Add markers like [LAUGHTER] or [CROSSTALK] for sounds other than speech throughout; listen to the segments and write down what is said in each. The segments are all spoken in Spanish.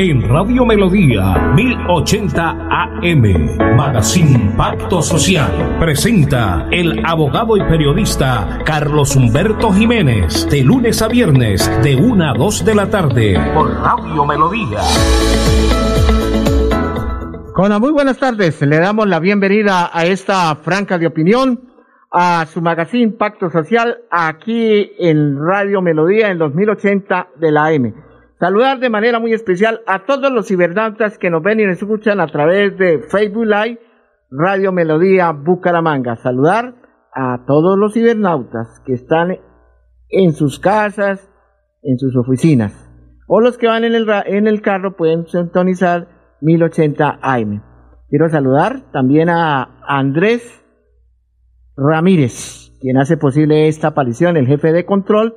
en Radio Melodía 1080 AM. Magazine Pacto Social. Presenta el abogado y periodista Carlos Humberto Jiménez. De lunes a viernes, de 1 a 2 de la tarde. Por Radio Melodía. Con muy buenas tardes. Le damos la bienvenida a esta franca de opinión a su magazine Pacto Social aquí en Radio Melodía en 2080 de la AM. Saludar de manera muy especial a todos los cibernautas que nos ven y nos escuchan a través de Facebook Live Radio Melodía Bucaramanga. Saludar a todos los cibernautas que están en sus casas, en sus oficinas. O los que van en el, carro pueden sintonizar 1080 AM. Quiero saludar también a Andrés Ramírez, quien hace posible esta aparición, el jefe de control,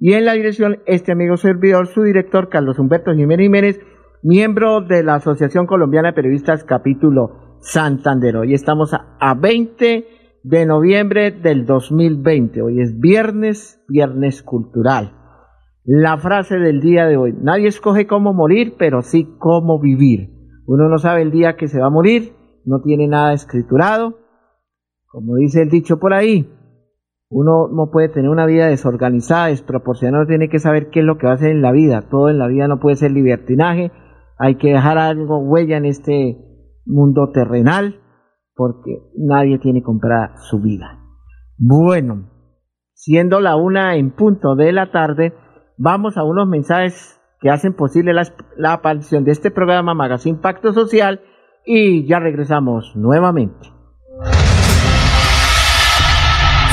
y en la dirección este amigo servidor, su director Carlos Humberto Jiménez Jiménez, miembro de la Asociación Colombiana de Periodistas capítulo Santander. Hoy estamos a, 20 de noviembre del 2020. Hoy es viernes, viernes cultural. La frase del día de hoy, nadie escoge cómo morir, pero sí cómo vivir. Uno no sabe el día que se va a morir, no tiene nada escriturado, como dice el dicho por ahí, uno no puede tener una vida desorganizada, desproporcionada, tiene que saber qué es lo que va a hacer en la vida. Todo en la vida no puede ser libertinaje, hay que dejar algo huella en este mundo terrenal, porque nadie tiene comprada su vida. Bueno, siendo la una en punto de la tarde, vamos a unos mensajes que hacen posible la, la aparición de este programa Magazine Pacto Social y ya regresamos nuevamente.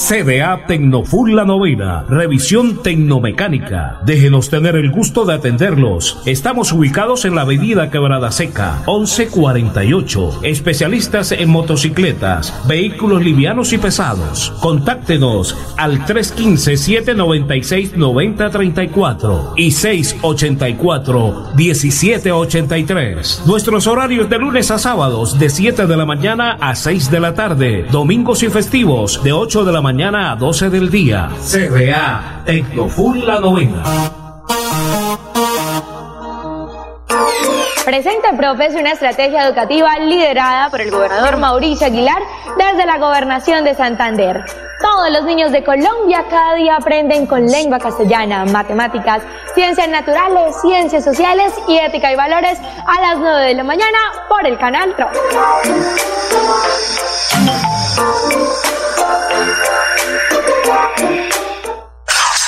CDA Tecnofull La Novena, revisión tecnomecánica. Déjenos tener el gusto de atenderlos. Estamos ubicados en la avenida Quebrada Seca, 1148. Especialistas en motocicletas, vehículos livianos y pesados. Contáctenos al 315-796-9034 y 684-1783. Nuestros horarios de lunes a sábados de 7 de la mañana a 6 de la tarde. Domingos y festivos de 8 de la mañana mañana a 12 del día. CBA Tecnofull La Novena. Presenta Profes una estrategia educativa liderada por el gobernador Mauricio Aguilar desde la gobernación de Santander. Todos los niños de Colombia cada día aprenden con lengua castellana, matemáticas, ciencias naturales, ciencias sociales y ética y valores a las 9 de la mañana por el canal TRO.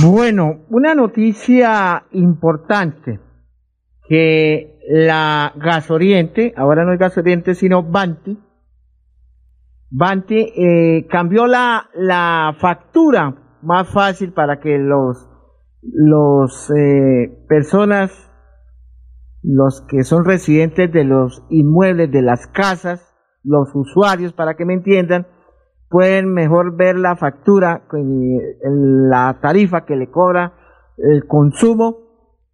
Bueno, una noticia importante que la Gasoriente, ahora no es Gasoriente sino Banti, Banti eh, cambió la, la factura más fácil para que los los eh, personas los que son residentes de los inmuebles de las casas los usuarios para que me entiendan pueden mejor ver la factura, la tarifa que le cobra el consumo,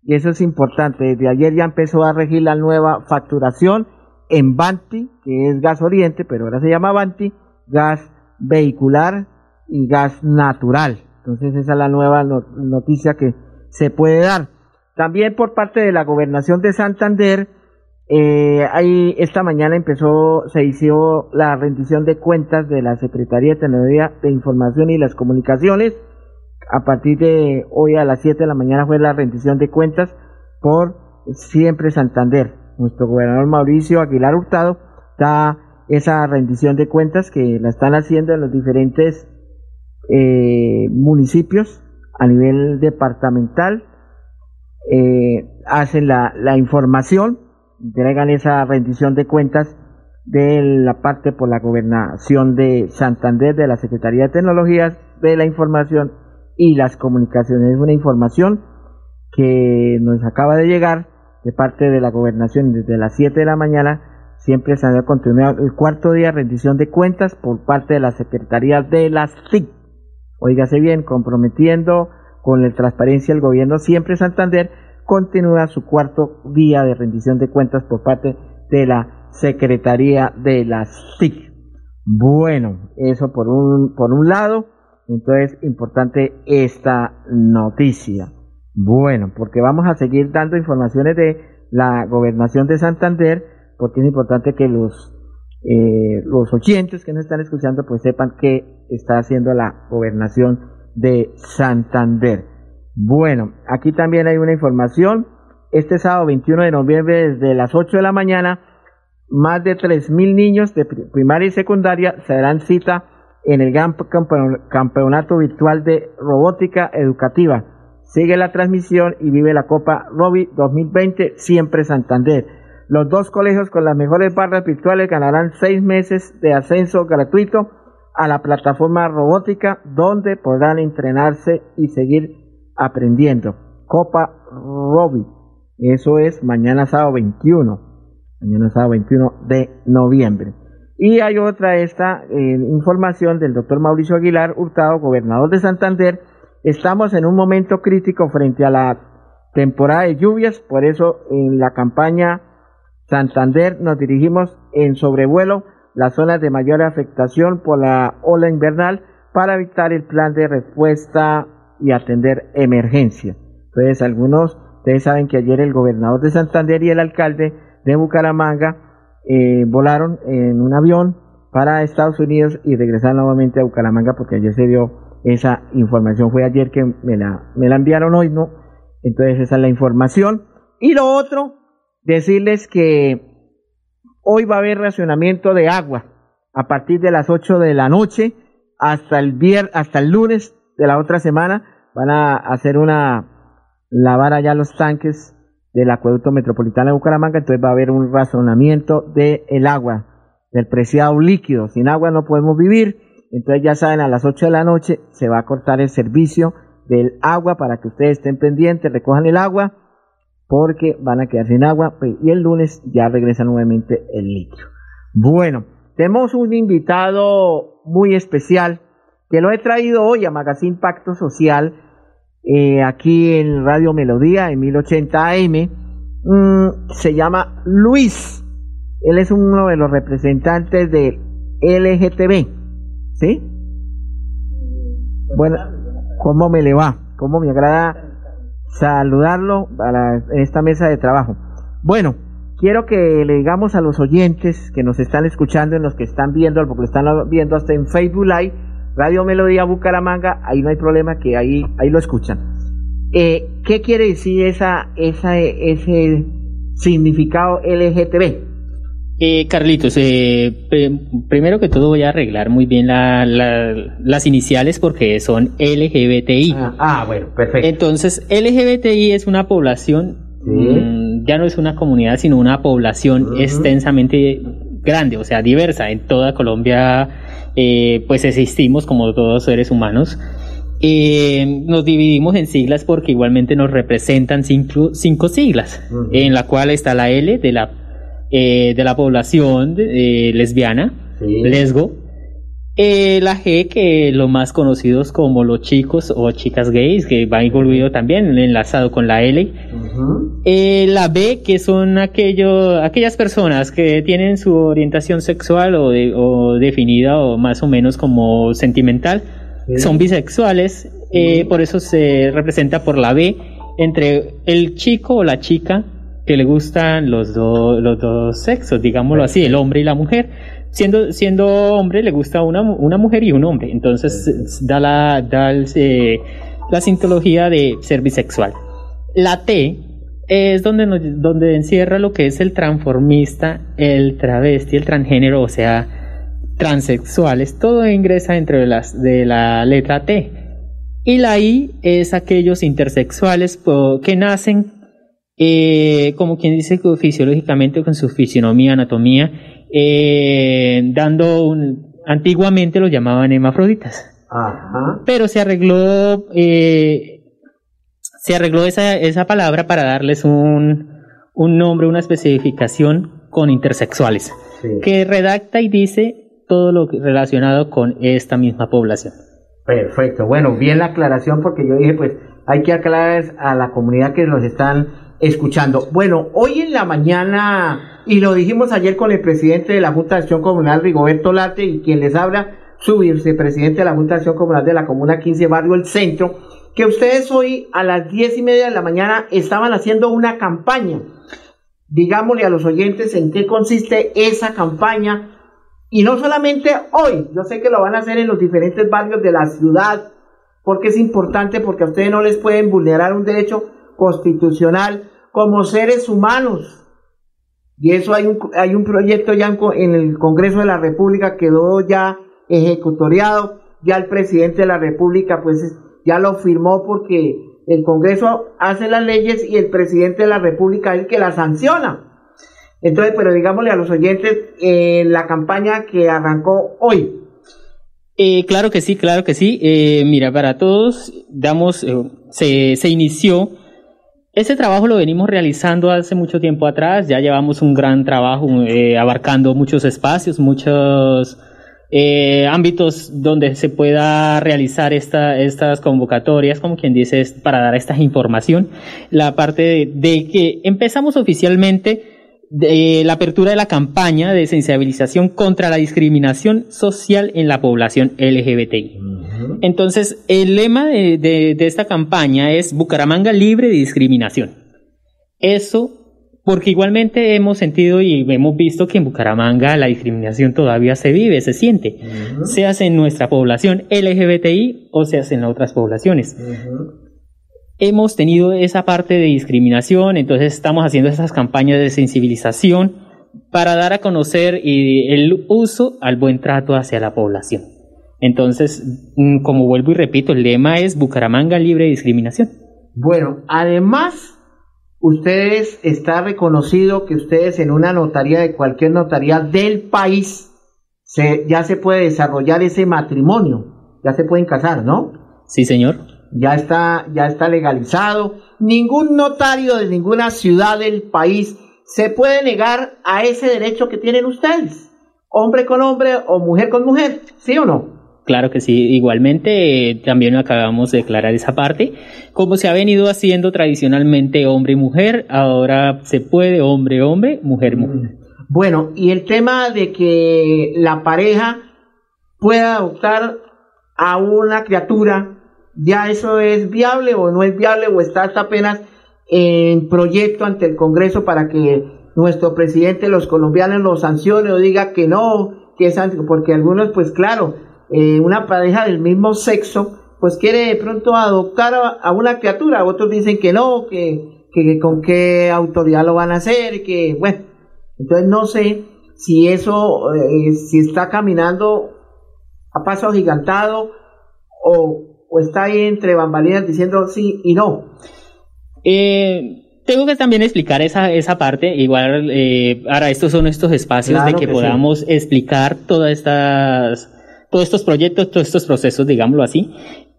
y eso es importante. Desde ayer ya empezó a regir la nueva facturación en Banti, que es gas oriente, pero ahora se llama Banti, gas vehicular y gas natural. Entonces esa es la nueva noticia que se puede dar. También por parte de la gobernación de Santander, eh, ahí esta mañana empezó, se hizo la rendición de cuentas de la Secretaría de Tecnología de Información y las Comunicaciones. A partir de hoy a las 7 de la mañana fue la rendición de cuentas por Siempre Santander. nuestro gobernador Mauricio Aguilar Hurtado, da esa rendición de cuentas que la están haciendo en los diferentes eh, municipios a nivel departamental, eh, hacen la, la información, entregan esa rendición de cuentas de la parte por la gobernación de Santander, de la Secretaría de Tecnologías de la Información y las Comunicaciones. Es una información que nos acaba de llegar de parte de la gobernación desde las 7 de la mañana. Siempre se ha continuado el cuarto día rendición de cuentas por parte de la Secretaría de las TIC. Óigase bien, comprometiendo con la transparencia del gobierno siempre Santander continúa su cuarto día de rendición de cuentas por parte de la Secretaría de las TIC. Bueno, eso por un, por un lado, entonces importante esta noticia. Bueno, porque vamos a seguir dando informaciones de la gobernación de Santander, porque es importante que los, eh, los oyentes que nos están escuchando pues sepan qué está haciendo la gobernación de Santander. Bueno, aquí también hay una información. Este sábado 21 de noviembre desde las 8 de la mañana, más de 3.000 niños de primaria y secundaria se darán cita en el campeonato virtual de robótica educativa. Sigue la transmisión y vive la Copa Robi 2020 siempre Santander. Los dos colegios con las mejores barras virtuales ganarán seis meses de ascenso gratuito a la plataforma robótica donde podrán entrenarse y seguir aprendiendo. Copa Robi. Eso es mañana sábado 21. Mañana sábado 21 de noviembre. Y hay otra esta eh, información del doctor Mauricio Aguilar Hurtado, gobernador de Santander. Estamos en un momento crítico frente a la temporada de lluvias, por eso en la campaña Santander nos dirigimos en sobrevuelo las zonas de mayor afectación por la ola invernal para evitar el plan de respuesta y atender emergencia. Entonces, algunos, ustedes saben que ayer el gobernador de Santander y el alcalde de Bucaramanga eh, volaron en un avión para Estados Unidos y regresaron nuevamente a Bucaramanga porque ayer se dio esa información. Fue ayer que me la, me la enviaron hoy, ¿no? Entonces, esa es la información. Y lo otro, decirles que Hoy va a haber racionamiento de agua a partir de las 8 de la noche hasta el viernes, hasta el lunes de la otra semana. Van a hacer una lavar allá los tanques del acueducto metropolitano de Bucaramanga, entonces va a haber un razonamiento del el agua, del preciado líquido. Sin agua no podemos vivir, entonces ya saben, a las 8 de la noche se va a cortar el servicio del agua para que ustedes estén pendientes, recojan el agua porque van a quedar sin agua pues, y el lunes ya regresa nuevamente el litro. Bueno, tenemos un invitado muy especial que lo he traído hoy a Magazine Pacto Social eh, aquí en Radio Melodía en 1080 AM. Mm, se llama Luis. Él es uno de los representantes de LGTB. ¿Sí? Bueno, ¿cómo me le va? ¿Cómo me agrada saludarlo para esta mesa de trabajo. Bueno, quiero que le digamos a los oyentes que nos están escuchando, en los que están viendo, porque lo están viendo hasta en Facebook Live, Radio Melodía Bucaramanga, ahí no hay problema que ahí, ahí lo escuchan. Eh, ¿Qué quiere decir esa, esa, ese significado LGTB? Eh, Carlitos, eh, primero que todo voy a arreglar muy bien las iniciales porque son LGBTI. Ah, ah, bueno, perfecto. Entonces, LGBTI es una población, mm, ya no es una comunidad, sino una población extensamente grande, o sea, diversa. En toda Colombia, eh, pues existimos como todos seres humanos. Eh, nos dividimos en siglas porque igualmente nos representan cinco, cinco siglas, en la cual está la L de la eh, de la población eh, lesbiana, lesgo. Eh, la G, que lo más conocidos como los chicos o chicas gays, que va incluido también, enlazado con la L. la B, que son aquello, aquellas personas que tienen su orientación sexual o, o definida o más o menos como sentimental. Son bisexuales, por eso se representa por la B entre el chico o la chica que le gustan los, los dos sexos, digámoslo así, el hombre y la mujer. Siendo, siendo hombre, le gusta una, una mujer y un hombre. Entonces da, la, da eh, la sintología de ser bisexual. La T es donde, donde encierra lo que es el transformista, el travesti, el transgénero, o sea, transexuales, todo ingresa dentro de, las, de la letra T. Y la I es aquellos intersexuales que nacen, eh, como quien dice, fisiológicamente con su fisionomía, anatomía, eh, dando un, antiguamente lo llamaban hemafroditas. Pero se arregló eh, se arregló esa, esa palabra para darles un, nombre, una especificación con intersexuales, que redacta y dice todo lo relacionado con esta misma población. Perfecto, bueno, bien la aclaración porque yo dije, pues hay que aclarar a la comunidad que nos están escuchando. Bueno, hoy en la mañana, y lo dijimos ayer con el presidente de la Junta de Acción Comunal, Rigoberto Larte, y quien les habla, su vicepresidente de la Junta de Acción Comunal de la Comuna 15 Barrio El Centro, que ustedes hoy a las diez y media de la mañana estaban haciendo una campaña. Digámosle a los oyentes en qué consiste esa campaña. Y no solamente hoy, yo sé que lo van a hacer en los diferentes barrios de la ciudad, porque es importante, porque a ustedes no les pueden vulnerar un derecho constitucional como seres humanos. Y eso hay un, hay un proyecto ya en el Congreso de la República, quedó ya ejecutoriado, ya el presidente de la República pues ya lo firmó porque el Congreso hace las leyes y el presidente de la República es el que las sanciona. Entonces, pero digámosle a los oyentes eh, la campaña que arrancó hoy. Eh, claro que sí, claro que sí. Eh, mira, para todos, damos, se, se inició. Ese trabajo lo venimos realizando hace mucho tiempo atrás. Ya llevamos un gran trabajo abarcando muchos espacios, muchos eh, ámbitos donde se pueda realizar esta, estas convocatorias, como quien dice, para dar esta información. La parte de, que empezamos oficialmente de la apertura de la campaña de sensibilización contra la discriminación social en la población LGBTI. Entonces, el lema de, de esta campaña es Bucaramanga libre de discriminación. Eso porque igualmente hemos sentido y hemos visto que en Bucaramanga la discriminación todavía se vive, se siente, se hace en nuestra población LGBTI o se hace en otras poblaciones. Hemos tenido esa parte de discriminación, entonces estamos haciendo esas campañas de sensibilización para dar a conocer el uso al buen trato hacia la población. Entonces, mm, como vuelvo y repito, el lema es Bucaramanga libre de discriminación. Bueno, además ustedes está reconocido que ustedes en una notaría de cualquier notaría del país se, ya se puede desarrollar ese matrimonio, ya se pueden casar, ¿no? Sí, señor. Ya está, ya está legalizado. Ningún notario de ninguna ciudad del país se puede negar a ese derecho que tienen ustedes, hombre con hombre o mujer con mujer, ¿sí o no? Claro que sí, igualmente eh, también acabamos de declarar esa parte. Como se ha venido haciendo tradicionalmente hombre y mujer, ahora se puede hombre, hombre, mujer, mujer. Bueno, y el tema de que la pareja pueda adoptar a una criatura, ¿ya eso es viable o no es viable o está hasta apenas en proyecto ante el Congreso para que nuestro presidente, los colombianos, lo sancione o diga que no, que es porque algunos, pues claro, eh, una pareja del mismo sexo, pues quiere de pronto adoptar a, una criatura, otros dicen que no, que, que, con qué autoridad lo van a hacer, que bueno, entonces no sé si eso, eh, si está caminando a paso agigantado o, o, está ahí entre bambalinas diciendo sí y no. Eh, tengo que también explicar esa, esa parte, igual ahora estos son estos espacios de que, podamos explicar todas estas todos estos proyectos, todos estos procesos, digámoslo así,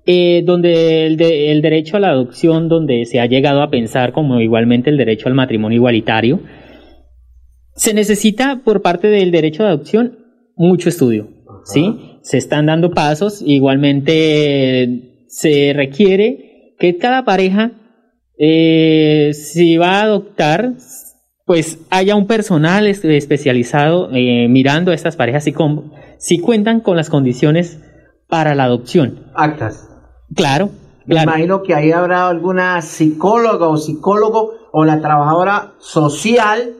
eh, donde el, el, derecho a la adopción, donde se ha llegado a pensar como igualmente el derecho al matrimonio igualitario, se necesita por parte del derecho de adopción mucho estudio, ¿sí? Se están dando pasos, igualmente se requiere que cada pareja, eh, si va a adoptar, pues haya un personal especializado eh, mirando a estas parejas y con si cuentan con las condiciones para la adopción. Actas. Claro. Me imagino que ahí habrá alguna psicóloga o psicólogo o la trabajadora social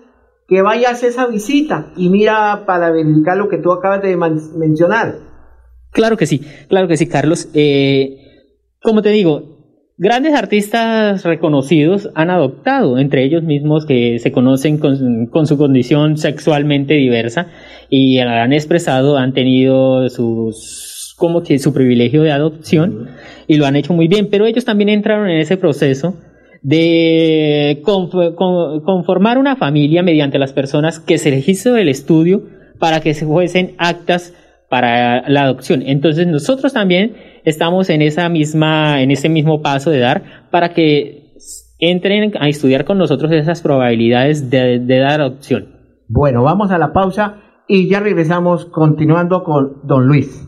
que vaya a hacer esa visita y mira para verificar lo que tú acabas de mencionar. Claro que sí, claro que sí, Carlos. Eh, como te digo, grandes artistas reconocidos han adoptado, entre ellos mismos que se conocen con, su condición sexualmente diversa y han expresado, han tenido sus como que su privilegio de adopción y lo han hecho muy bien, pero ellos también entraron en ese proceso de conformar una familia mediante las personas que se les hizo el estudio para que se fuesen actas para la adopción. Entonces nosotros también estamos en esa misma, en ese mismo paso de dar para que entren a estudiar con nosotros esas probabilidades de, de dar adopción. Bueno, vamos a la pausa y ya regresamos continuando con don Luis.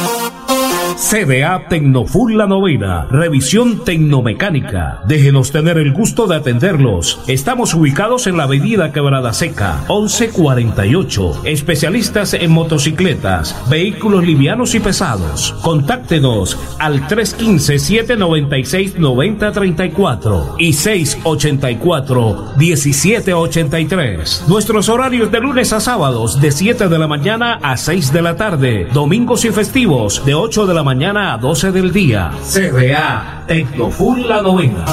CDA Tecnofull La Novena, revisión tecnomecánica. Déjenos tener el gusto de atenderlos. Estamos ubicados en la avenida Quebrada Seca, 1148. Especialistas en motocicletas, vehículos livianos y pesados. Contáctenos al 315-796-9034 y 684-1783. Nuestros horarios de lunes a sábados de 7 de la mañana a 6 de la tarde, domingos y festivos de 8 de la mañana mañana a 12 del día. CBA Tecnofull La Novena.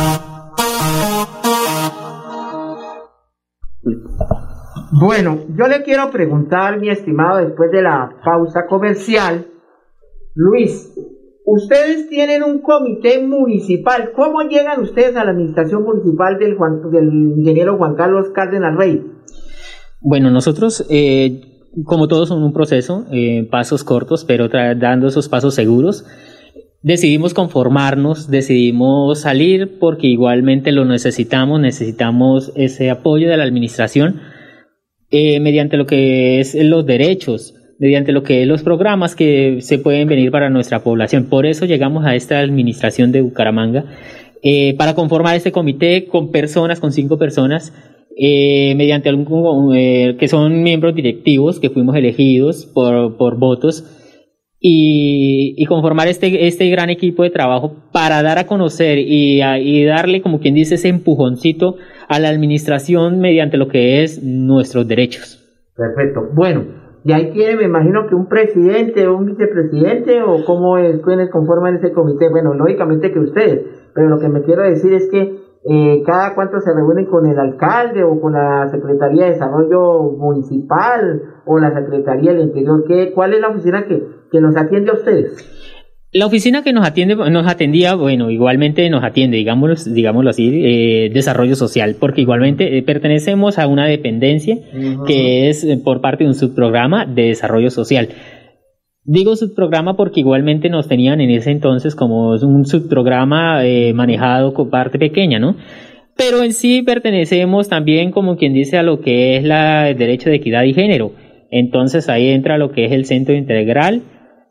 Bueno, yo le quiero preguntar, mi estimado, después de la pausa comercial, Luis, ustedes tienen un comité municipal. ¿Cómo llegan ustedes a la administración municipal del, del ingeniero Juan Carlos Cárdenas Rey? Bueno, nosotros eh, como todos son un proceso, eh, pasos cortos, pero dando esos pasos seguros. Decidimos conformarnos, decidimos salir porque igualmente lo necesitamos, necesitamos ese apoyo de la administración eh, mediante lo que es los derechos, mediante lo que es los programas que se pueden venir para nuestra población. Por eso llegamos a esta administración de Bucaramanga eh, para conformar este comité con personas, con cinco personas eh, mediante algún, eh, que son miembros directivos que fuimos elegidos por, por votos y, y, conformar este, este gran equipo de trabajo para dar a conocer y, y darle, como quien dice, ese empujoncito a la administración mediante lo que es nuestros derechos. Perfecto. Bueno, y ahí tiene, me imagino que un presidente o un vicepresidente o cómo es, quiénes conforman ese comité. Bueno, lógicamente que ustedes, pero lo que me quiero decir es que eh, cada cuánto se reúnen con el alcalde o con la Secretaría de Desarrollo Municipal o la Secretaría del Interior. ¿Qué, ¿Cuál es la oficina que, que nos atiende a ustedes? La oficina que nos atiende, nos atendía, bueno, igualmente nos atiende, digámoslo, digámoslo así, eh, desarrollo social, porque igualmente eh, pertenecemos a una dependencia que es por parte de un subprograma de desarrollo social. Digo subprograma porque igualmente nos tenían en ese entonces como un subprograma eh, manejado con parte pequeña, ¿no? Pero en sí pertenecemos también, como quien dice, a lo que es la, el derecho de equidad y género. Entonces ahí entra lo que es el centro integral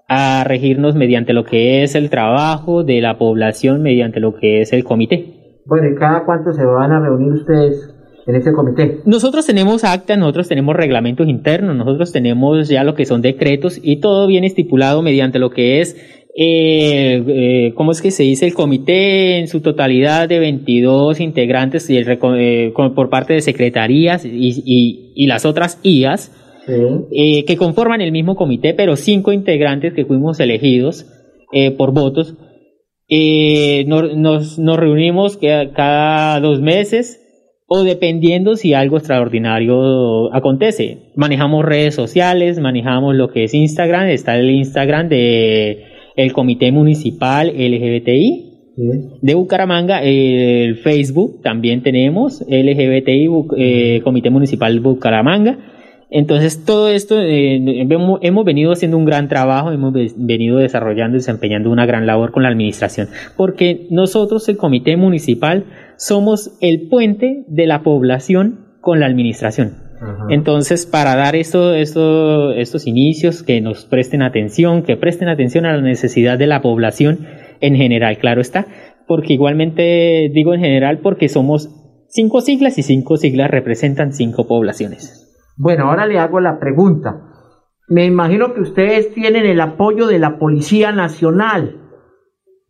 a regirnos mediante lo que es el trabajo de la población, mediante lo que es el comité. Bueno, ¿y cada cuánto se van a reunir ustedes en ese comité? Nosotros tenemos actas, nosotros tenemos reglamentos internos, nosotros tenemos ya lo que son decretos y todo viene estipulado mediante lo que es, eh, eh, ¿cómo es que se dice? El comité en su totalidad de 22 integrantes y el, eh, por parte de secretarías y, y, las otras IAS. que conforman el mismo comité, pero cinco integrantes que fuimos elegidos por votos. nos, nos, reunimos cada dos meses o dependiendo si algo extraordinario acontece. Manejamos redes sociales, manejamos lo que es Instagram, está el Instagram de el Comité Municipal LGBTI de Bucaramanga, el Facebook también tenemos, LGBTI, eh, Comité Municipal Bucaramanga, Entonces, todo esto eh, hemos, hemos, venido haciendo un gran trabajo, hemos venido desarrollando y desempeñando una gran labor con la administración, porque nosotros, el comité municipal, somos el puente de la población con la administración. Entonces, para dar esto, esto, estos inicios, que nos presten atención, que presten atención a la necesidad de la población en general, claro está, porque igualmente digo en general porque somos cinco siglas y cinco siglas representan cinco poblaciones. Bueno, ahora le hago la pregunta. Me imagino que ustedes tienen el apoyo de la Policía Nacional,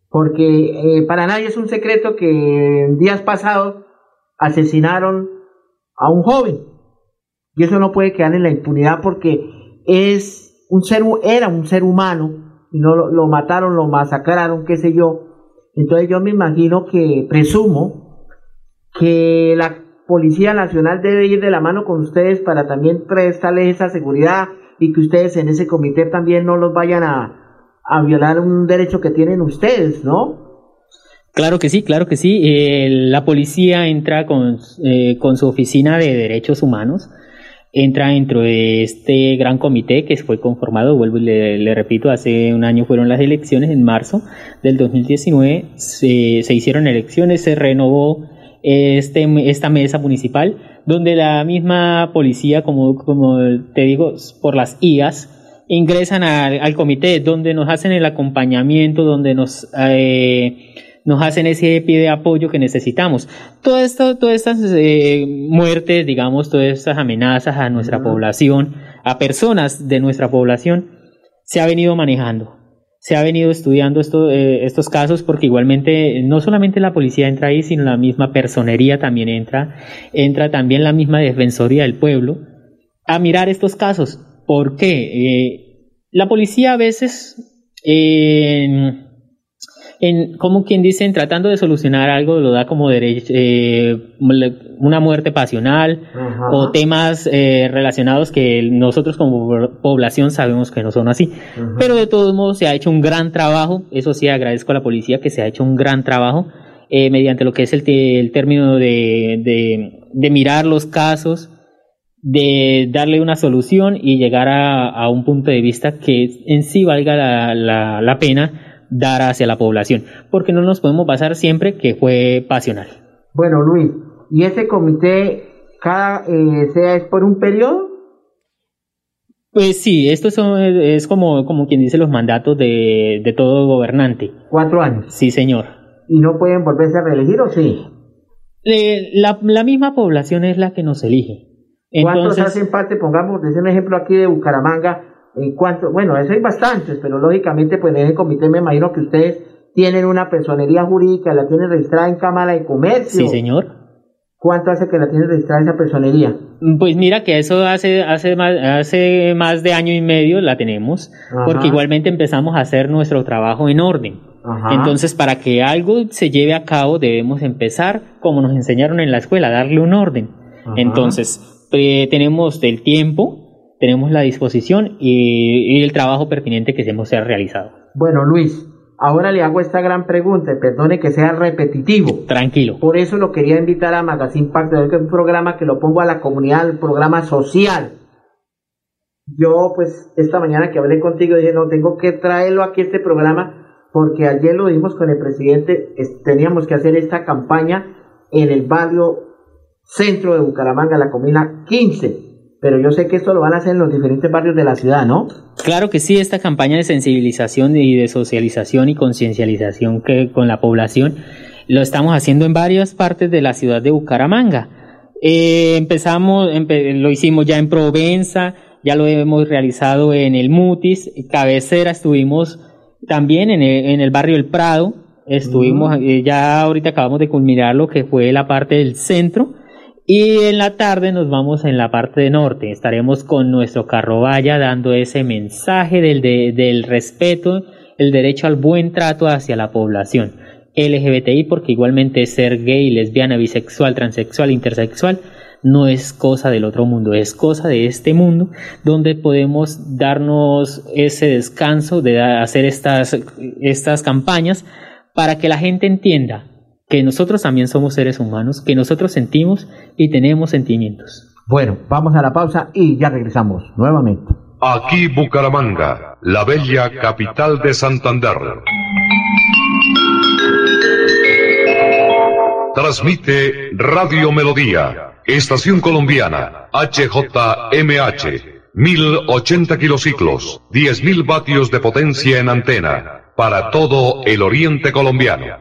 porque eh, para nadie es un secreto que en días pasados asesinaron a un joven. Y eso no puede quedar en la impunidad porque es un ser, era un ser humano y no lo, lo mataron, lo masacraron, qué sé yo. Entonces yo me imagino que, presumo, que la Policía Nacional debe ir de la mano con ustedes para también prestarles esa seguridad y que ustedes en ese comité también no los vayan a, violar un derecho que tienen ustedes, ¿no? Claro que sí, claro que sí. Eh, la policía entra con, eh, con su oficina de derechos humanos, entra dentro de este gran comité que fue conformado, vuelvo y le, repito, hace un año fueron las elecciones, en marzo del 2019 se, se hicieron elecciones, se renovó este, esta mesa municipal, donde la misma policía, como, como te digo, por las IAS, ingresan al, comité, donde nos hacen el acompañamiento, donde nos, eh, nos hacen ese pie de apoyo que necesitamos. Todo esto, todas estas eh, muertes, digamos, todas estas amenazas a nuestra población, a personas de nuestra población, se ha venido manejando se ha venido estudiando esto, eh, estos casos porque igualmente no solamente la policía entra ahí, sino la misma personería también entra, entra también la misma Defensoría del Pueblo a mirar estos casos. ¿Por qué? Eh, la policía a veces, en, como quien dice, tratando de solucionar algo, lo da como derecho, eh, una muerte pasional o temas eh, relacionados que nosotros como población sabemos que no son así. Pero de todos modos se ha hecho un gran trabajo, eso sí agradezco a la policía que se ha hecho un gran trabajo mediante lo que es el, el término de, de, mirar los casos, de darle una solución y llegar a, a un punto de vista que en sí valga la, la, la pena dar hacia la población, porque no nos podemos basar siempre que fue pasional. Bueno, Luis, ¿y ese comité cada eh, sea es por un periodo? Pues sí, esto es como, como quien dice los mandatos de, de todo gobernante. ¿Cuatro años? Sí, señor. ¿Y no pueden volverse a reelegir o sí? Eh, la, la, misma población es la que nos elige. ¿Cuántos hacen parte? Pongamos, desde un ejemplo aquí de Bucaramanga, en cuanto, bueno, eso hay bastantes, pero lógicamente pues en el comité me imagino que ustedes tienen una personería jurídica, la tienen registrada en Cámara de Comercio. Sí, señor. ¿Cuánto hace que la tienen registrada esa personería? Pues mira que eso hace, hace, más, hace más de año y medio la tenemos, porque igualmente empezamos a hacer nuestro trabajo en orden. Entonces, para que algo se lleve a cabo, debemos empezar, como nos enseñaron en la escuela, darle un orden. Entonces, eh, tenemos el tiempo, tenemos la disposición y, el trabajo pertinente que hemos realizado. Bueno, Luis, ahora le hago esta gran pregunta, perdone que sea repetitivo. Tranquilo. Por eso lo quería invitar a Magazine Pacto, que es un programa que lo pongo a la comunidad, un programa social. Yo, pues, esta mañana que hablé contigo, dije, no, tengo que traerlo aquí este programa, porque ayer lo dimos con el presidente, teníamos que hacer esta campaña en el barrio centro de Bucaramanga, la comuna 15 pero yo sé que esto lo van a hacer en los diferentes barrios de la ciudad, ¿no? Claro que sí, esta campaña de sensibilización y de socialización y conciencialización que con la población lo estamos haciendo en varias partes de la ciudad de Bucaramanga. Eh, empezamos, lo hicimos ya en Provenza, ya lo hemos realizado en el Mutis, cabecera estuvimos también en el, en el barrio El Prado, estuvimos, eh, ya ahorita acabamos de culminar lo que fue la parte del centro, y en la tarde nos vamos en la parte de norte. Estaremos con nuestro carro vaya dando ese mensaje del, del respeto, el derecho al buen trato hacia la población LGBTI, porque igualmente ser gay, lesbiana, bisexual, transexual, intersexual, no es cosa del otro mundo, es cosa de este mundo donde podemos darnos ese descanso de hacer estas, estas campañas para que la gente entienda que nosotros también somos seres humanos, que nosotros sentimos y tenemos sentimientos. Bueno, vamos a la pausa y ya regresamos nuevamente. Aquí Bucaramanga, la bella capital de Santander. Transmite Radio Melodía, Estación Colombiana, HJMH, 1080 kilociclos, 10.000 vatios de potencia en antena, para todo el oriente colombiano.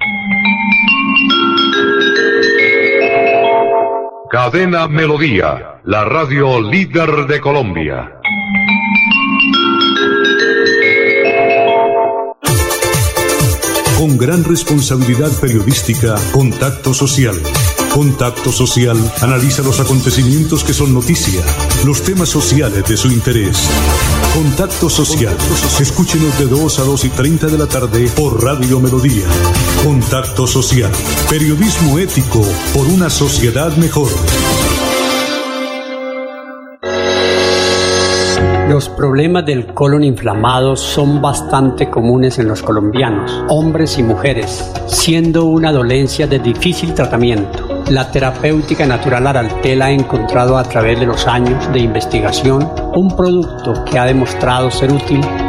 Cadena Melodía, la radio líder de Colombia. Con gran responsabilidad periodística, Contacto Social. Contacto Social analiza los acontecimientos que son noticia, los temas sociales de su interés. Contacto Social. Escúchenos de 2 a 2 y 30 de la tarde por Radio Melodía. Contacto Social. Periodismo ético por una sociedad mejor. Los problemas del colon inflamado son bastante comunes en los colombianos, hombres y mujeres, siendo una dolencia de difícil tratamiento. La terapéutica natural Araltel ha encontrado a través de los años de investigación un producto que ha demostrado ser útil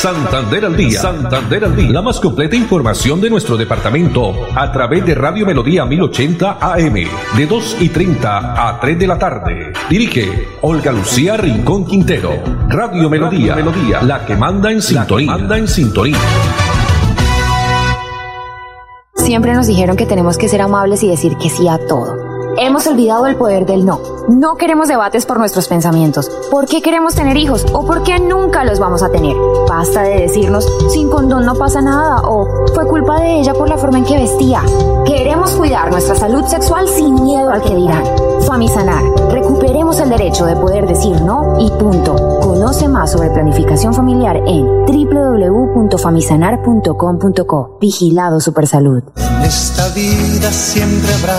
Santander al día. Santander al día. La más completa información de nuestro departamento a través de Radio Melodía 1080 AM de 2 y 30 a 3 de la tarde. Dirige Olga Lucía Rincón Quintero. Radio Melodía, Melodía, la que manda en sintonía. manda en sintonía. Siempre nos dijeron que tenemos que ser amables y decir que sí a todo. Hemos olvidado el poder del no. No queremos debates por nuestros pensamientos. ¿Por qué queremos tener hijos? ¿O por qué nunca los vamos a tener? Basta de decirnos, sin condón no pasa nada o fue culpa de ella por la forma en que vestía. Queremos cuidar nuestra salud sexual sin miedo al que dirán. Famisanar. Recuperemos el derecho de poder decir no y punto. Conoce más sobre planificación familiar en www.famisanar.com.co. Vigilado Supersalud. En esta vida siempre habrá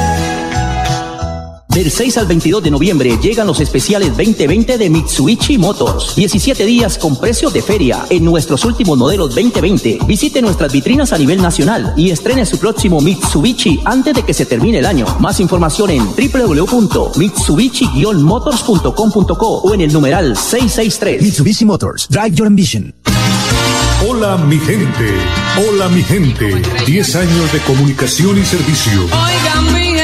Del 6 al 22 de noviembre llegan los especiales 2020 de Mitsubishi Motors. 17 días con precios de feria en nuestros últimos modelos 2020. Visite nuestras vitrinas a nivel nacional y estrene su próximo Mitsubishi antes de que se termine el año. Más información en www.mitsubishi-motors.com.co o en el numeral 663. Mitsubishi Motors. Drive your ambition. Hola mi gente, hola mi gente. 10 años de comunicación y servicio.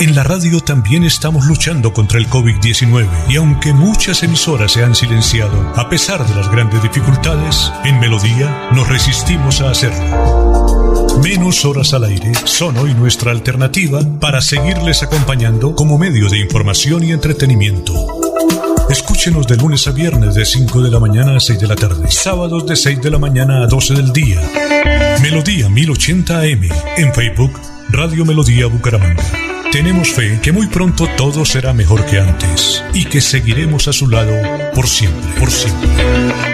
en la radio también estamos luchando contra el COVID-19 y aunque muchas emisoras se han silenciado, a pesar de las grandes dificultades, en Melodía nos resistimos a hacerlo. Menos horas al aire son hoy nuestra alternativa para seguirles acompañando como medio de información y entretenimiento. De lunes a viernes de 5 de la mañana a 6 de la tarde. Sábados de 6 de la mañana a 12 del día. Melodía 1080 AM. En Facebook, Radio Melodía Bucaramanga. Tenemos fe que muy pronto todo será mejor que antes y que seguiremos a su lado por siempre, por siempre.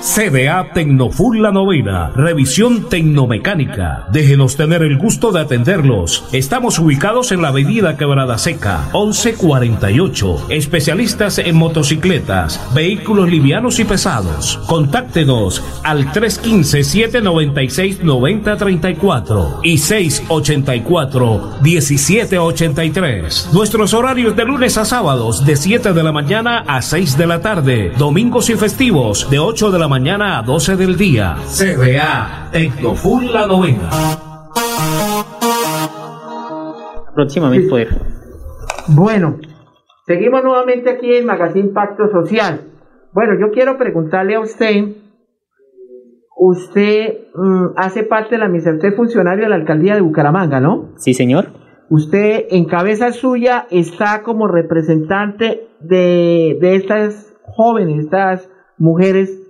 CDA Tecnofull La Novena, revisión tecnomecánica. Déjenos tener el gusto de atenderlos. Estamos ubicados en la avenida Quebrada Seca, 1148. Especialistas en motocicletas, vehículos livianos y pesados. Contáctenos al 315-796-9034 y 684-1783. Nuestros horarios de lunes a sábados de 7 de la mañana a 6 de la tarde. Domingos y festivos de 8 de la mañana a 12 del día. CBA Tecnofull La Novena. Próximamente poder. Bueno, seguimos nuevamente aquí en Magazine Pacto Social. Bueno, yo quiero preguntarle a usted, usted mm, hace parte de la administración, usted es funcionario de la alcaldía de Bucaramanga, ¿no? Sí, señor. Usted en cabeza suya está como representante de, de estas jóvenes, estas mujeres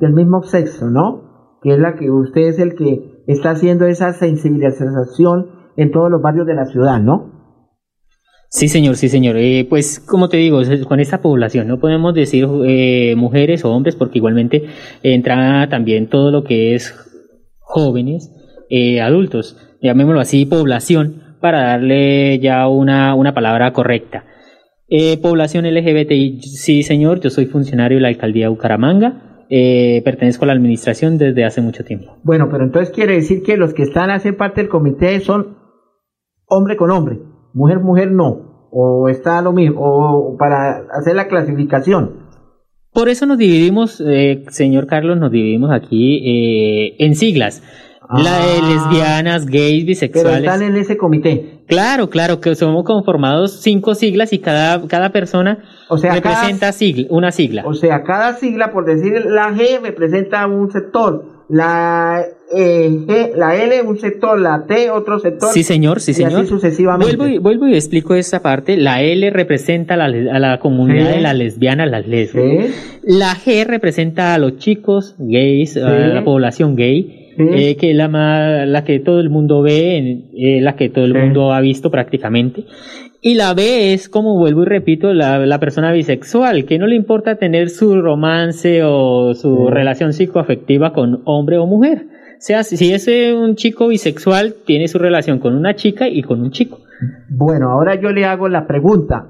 del mismo sexo, ¿no? Que es la que usted es el que está haciendo esa sensibilización en todos los barrios de la ciudad, ¿no? Sí, señor, sí, señor. Eh, pues, como te digo, con esta población no podemos decir eh, mujeres o hombres porque igualmente entra también todo lo que es jóvenes, eh, adultos, llamémoslo así, población, para darle ya una, una palabra correcta. Eh, población LGBTI, sí, señor, yo soy funcionario de la alcaldía de Bucaramanga. Eh, pertenezco a la administración desde hace mucho tiempo. Bueno, pero entonces quiere decir que los que están hacen parte del comité son hombre con hombre, mujer mujer no, o está lo mismo, o para hacer la clasificación. Por eso nos dividimos, eh, señor Carlos, nos dividimos aquí eh, en siglas. La de Ah. lesbianas, gays, Pero bisexuales. están en ese comité. Claro, claro, que somos conformados cinco siglas y cada, cada persona O sea, representa sigla- una sigla. O sea, cada sigla, por decir la G, representa un sector, la, eh, G, la L un sector, la T otro sector. Sí, señor, sí, y señor. así sucesivamente. Vuelvo y, vuelvo y explico esa parte. La L representa a la, a la comunidad Sí. de las lesbianas, las lesbianas. La G representa a los chicos gays, a la población gay. Eh, que es la, más, la que todo el mundo ve, eh, la que todo el mundo ha visto prácticamente. Y la B es, como vuelvo y repito, la, la persona bisexual, que no le importa tener su romance o su Sí. relación psicoafectiva con hombre o mujer. O sea, si es un chico bisexual, tiene su relación con una chica y con un chico. Bueno, ahora yo le hago la pregunta.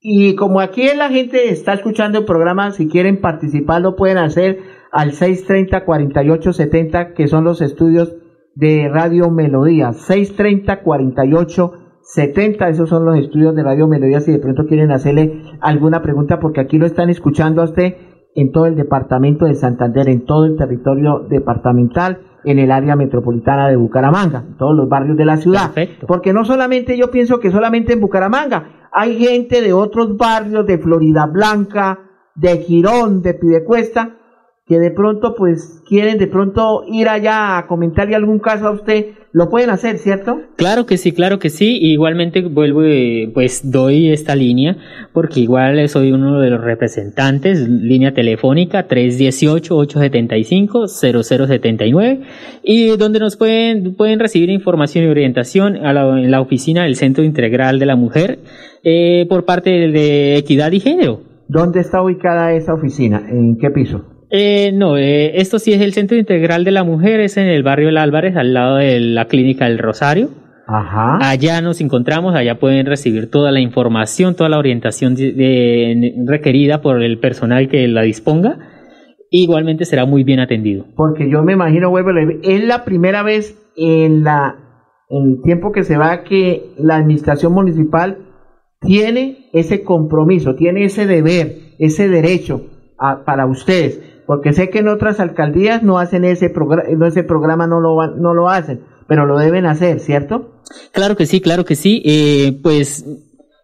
Y como aquí la gente está escuchando el programa, si quieren participar lo pueden hacer al 630-4870, que son los estudios de Radio Melodía. 630-4870, esos son los estudios de Radio Melodía. Si de pronto quieren hacerle alguna pregunta, porque aquí lo están escuchando a usted en todo el departamento de Santander, en todo el territorio departamental, en el área metropolitana de Bucaramanga, en todos los barrios de la ciudad. Porque no solamente yo pienso que solamente en Bucaramanga, hay gente de otros barrios, de Florida Blanca, de Girón, de Pidecuesta, que de pronto pues quieren de pronto ir allá a comentarle algún caso a usted, lo pueden hacer, ¿cierto? Claro que sí, claro que sí. Igualmente vuelvo y pues doy esta línea porque igual soy uno de los representantes, línea telefónica 318-875-0079 y donde nos pueden, pueden recibir información y orientación a la, en la oficina del Centro Integral de la Mujer eh, por parte de, de Equidad y Género. ¿Dónde está ubicada esa oficina? ¿En qué piso? Eh, no, eh, esto sí es el Centro Integral de la Mujer, es en el barrio El Álvarez, al lado de la Clínica del Rosario. Ajá. Allá nos encontramos, allá pueden recibir toda la información, toda la orientación de- de- requerida por el personal que la disponga. Igualmente será muy bien atendido. Porque yo me imagino, vuelvo, a leer, es la primera vez en la en el tiempo que se va, que la administración municipal tiene ese compromiso, tiene ese deber, ese derecho para ustedes, porque sé que en otras alcaldías no hacen ese, programa, ese programa, no lo, no lo hacen, pero lo deben hacer, ¿cierto? Claro que sí, claro que sí. Eh, pues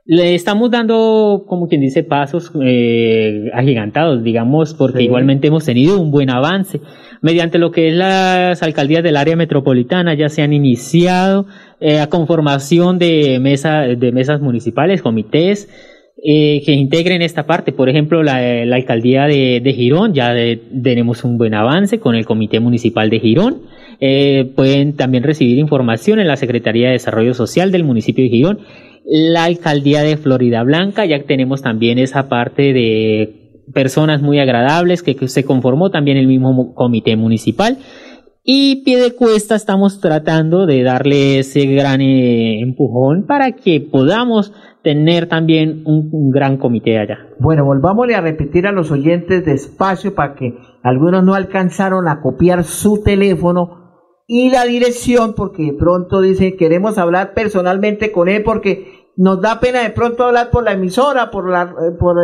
le estamos dando, como quien dice, pasos eh, agigantados, digamos, porque igualmente hemos tenido un buen avance. Mediante lo que es las alcaldías del área metropolitana ya se han iniciado eh, a conformación de, mesa, de mesas municipales, comités, eh, que integren esta parte. Por ejemplo, la, alcaldía de, de, Girón, ya tenemos un buen avance con el Comité Municipal de Girón. Eh, pueden también recibir información en la Secretaría de Desarrollo Social del municipio de Girón la alcaldía de Florida Blanca, ya tenemos también esa parte de personas muy agradables que, se conformó también el mismo comité municipal. Y pie de cuesta estamos tratando de darle ese gran eh, empujón para que podamos tener también un, gran comité allá. Bueno, volvámosle a repetir a los oyentes despacio para que algunos no alcanzaron a copiar su teléfono y la dirección, porque de pronto dicen queremos hablar personalmente con él porque nos da pena de pronto hablar por la emisora, por la, eh, por